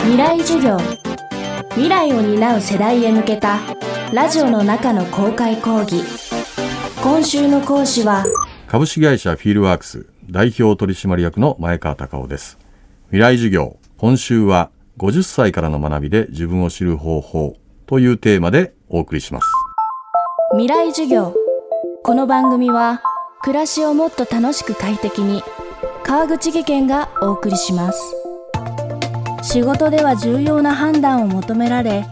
未来授業。未来を担う世代へ向けたラジオの中の公開講義。今週の講師は株式会社フィールワークス代表取締役の前川隆夫です。未来授業今週は50歳からの学びで自分を知る方法というテーマでお送りします。未来授業。この番組は暮らしをもっと楽しく快適に川口義賢がお送りします仕事では重要な判断を求められ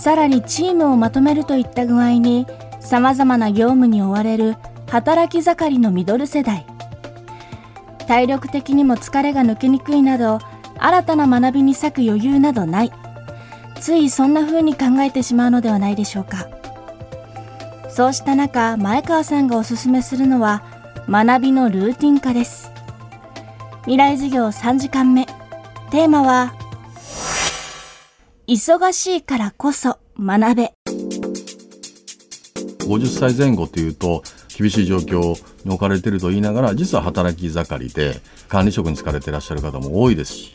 さらにチームをまとめるといった具合にさまざまな業務に追われる働き盛りのミドル世代。体力的にも疲れが抜けにくいなど新たな学びに割く余裕などない。ついそんな風に考えてしまうのではないでしょうか。そうした中前川さんがおすすめするのは学びのルーティン化です。未来授業3時間目。テーマは忙しいからこそ学べ。50歳前後というと厳しい状況に置かれていると言いながら実は働き盛りで管理職に就かれていらっしゃる方も多いですし、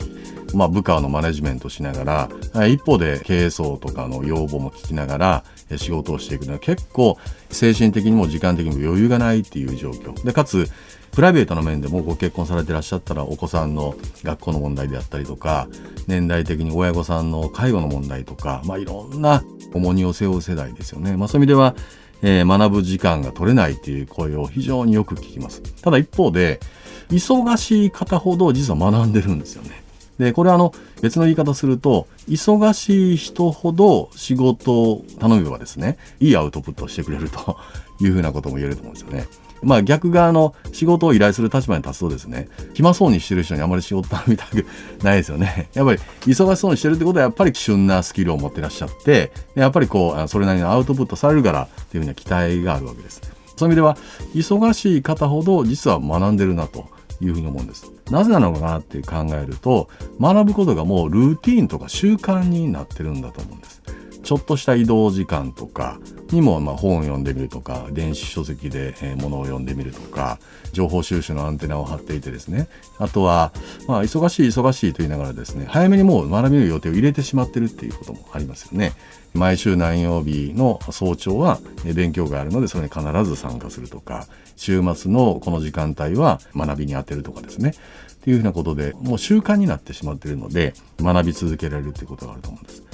まあ、部下のマネジメントしながら一方で経営層とかの要望も聞きながら仕事をしていくのは結構精神的にも時間的にも余裕がないっていう状況でかつプライベートの面でもご結婚されてらっしゃったらお子さんの学校の問題であったりとか年代的に親御さんの介護の問題とか、まあ、いろんな重荷を背負う世代ですよね。まあ、そういう意味ではえ、学ぶ時間が取れないっていう声を非常によく聞きます。ただ一方で、忙しい方ほど実は学んでるんですよね。で、これはあの別の言い方すると、忙しい人ほど仕事を頼めばですね、いいアウトプットをしてくれると いうふうなことも言えると思うんですよね。まあ逆側の仕事を依頼する立場に立つとですね、暇そうにしてる人にあまり仕事頼みたくないですよね。やっぱり忙しそうにしてるってことはやっぱり旬なスキルを持ってらっしゃって、やっぱりこう、それなりのアウトプットされるからっていうふうな期待があるわけです。そういう意味では、忙しい方ほど実は学んでるなと。いうふうに思うんです。なぜなのかなって考えると、学ぶことがもうルーティンとか習慣になってるんだと思うんです。ちょっとした移動時間とかにもま本を読んでみるとか電子書籍で物を読んでみるとか情報収集のアンテナを張っていてですねあとはまあ忙しい忙しいと言いながらですね早めにもう学びの予定を入れてしまってるっていうこともありますよね。毎週何曜日の早朝は勉強があるのでそれに必ず参加するとか週末のこの時間帯は学びに充てるとかですねっていうふうなことでもう習慣になってしまっているので学び続けられるっていうことがあると思うんです。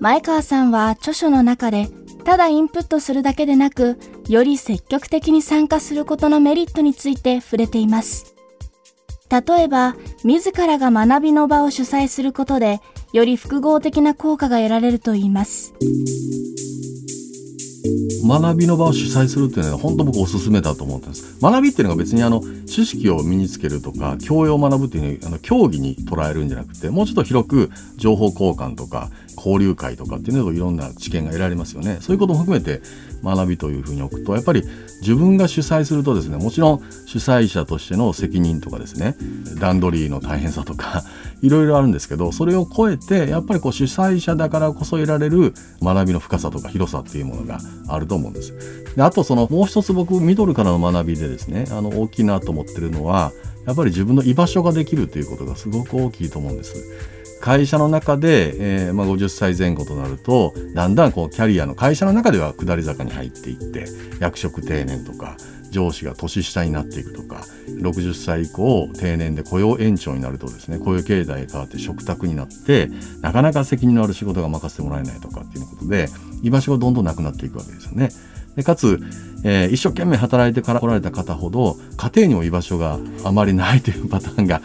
前川さんは著書の中でただインプットするだけでなくより積極的に参加することのメリットについて触れています。例えば自らが学びの場を主催することでより複合的な効果が得られるといいます。学びの場を主催するっていうのは本当僕おすすめだと思ってます。学びっていうのが別にあの知識を身につけるとか教養を学ぶっていうのあの競技に捉えるんじゃなくてもうちょっと広く情報交換とか交流会とかっていうのといろんな知見が得られますよね。そういうことも含めて学びというふうに置くとやっぱり自分が主催するとですねもちろん主催者としての責任とかですね段取りの大変さとか いろいろあるんですけどそれを超えてやっぱりこう主催者だからこそ得られる学びの深さとか広さっていうものがあると思うんです。であとそのもう一つ僕ミドルからの学びでですねあの大きいなと思ってるのはやっぱり自分の居場所ができるということがすごく大きいと思うんです。会社の中で、えーまあ、50歳前後となるとだんだんこうキャリアの会社の中では下り坂に入っていって役職定年とか上司が年下になっていくとか60歳以降定年で雇用延長になるとですね雇用経済が変わって食卓になってなかなか責任のある仕事が任せてもらえないとかっていうことで居場所がどんどんなくなっていくわけですよね。でかつ、えー、一生懸命働いてから来られた方ほど家庭にも居場所があまりないというパターンが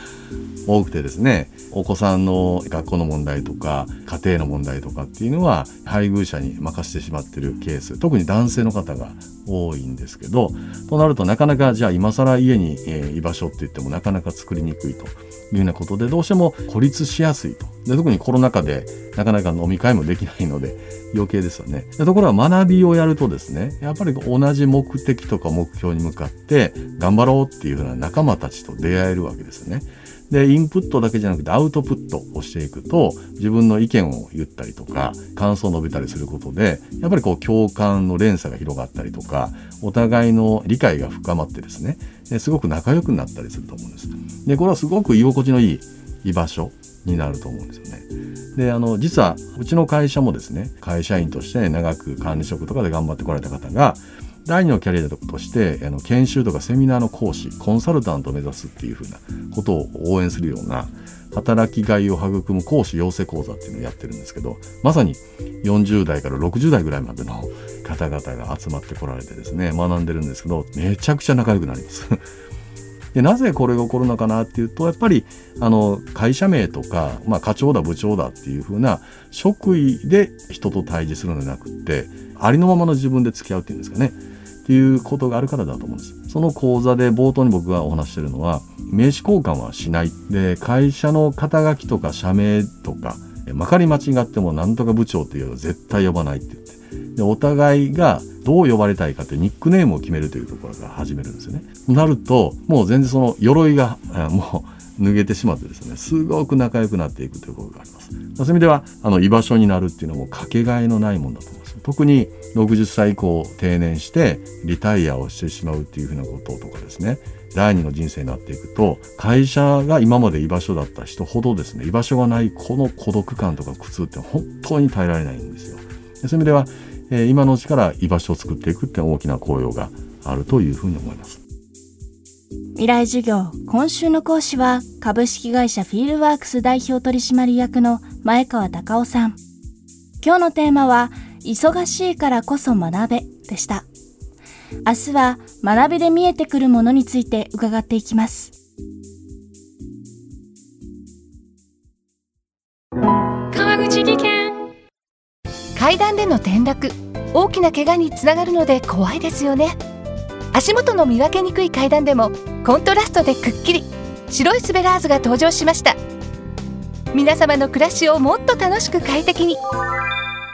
多くてですねお子さんの学校の問題とか家庭の問題とかっていうのは配偶者に任せてしまってるケース特に男性の方が多いんですけどとなるとなかなかじゃあ今更家に、え、居場所って言ってもなかなか作りにくいというようなことでどうしても孤立しやすいとで特にコロナ禍でなかなか飲み会もできないので余計ですよねでところが学びをやるとですねやっぱり同じ目的とか目標に向かって頑張ろうっていうふうな仲間たちと出会えるわけですよね。で、インプットだけじゃなくてアウトプットをしていくと、自分の意見を言ったりとか、感想を述べたりすることで、やっぱりこう共感の連鎖が広がったりとか、お互いの理解が深まってですね、すごく仲良くなったりすると思うんです。で、これはすごく居心地のいい居場所になると思うんですよね。であの実はうちの会社もですね会社員として長く管理職とかで頑張ってこられた方が第二のキャリアとしてあの研修とかセミナーの講師コンサルタントを目指すっていうふうなことを応援するような働きがいを育む講師養成講座っていうのをやってるんですけどまさに40代から60代ぐらいまでの方々が集まってこられてですね学んでるんですけどめちゃくちゃ仲良くなります。でなぜこれが起こるのかなっていうとやっぱりあの会社名とか、まあ、課長だ部長だっていうふうな職位で人と対峙するのではなくってありのままの自分で付き合うっていうんですかね。ていうことがあるからだと思うんです。その講座で冒頭に僕がお話してるのは名刺交換はしないで会社の肩書きとか社名とかまかり間違ってもなんとか部長っていうのは絶対呼ばないって言ってでお互いがどう呼ばれたいかってニックネームを決めるというところから始めるんですよね。なるともう全然その鎧がもう脱げてしまってですねすごく仲良くなっていくということがあります。そういう意味ではあの居場所になるっていうのもかけがえのないもんだと。特に60歳以降定年してリタイアをしてしまうっていうふうなこととかですね第二の人生になっていくと会社が今まで居場所だった人ほどですね居場所がないこの孤独感とか苦痛って本当に耐えられないんですよ。そういう意味ではえ今のうちから居場所を作っていくって大きな効用があるというふうに思います。未来授業今週の講師は株式会社フィールワークス代表取締役の前川隆夫さん。今日のテーマは忙しいからこそ学べでした。明日は学びで見えてくるものについて伺っていきます。川口技研。階段での転落。大きな怪我につながるので怖いですよね。足元の見分けにくい階段でもコントラストでくっきり。白いスベラーズが登場しました。皆様の暮らしをもっと楽しく快適に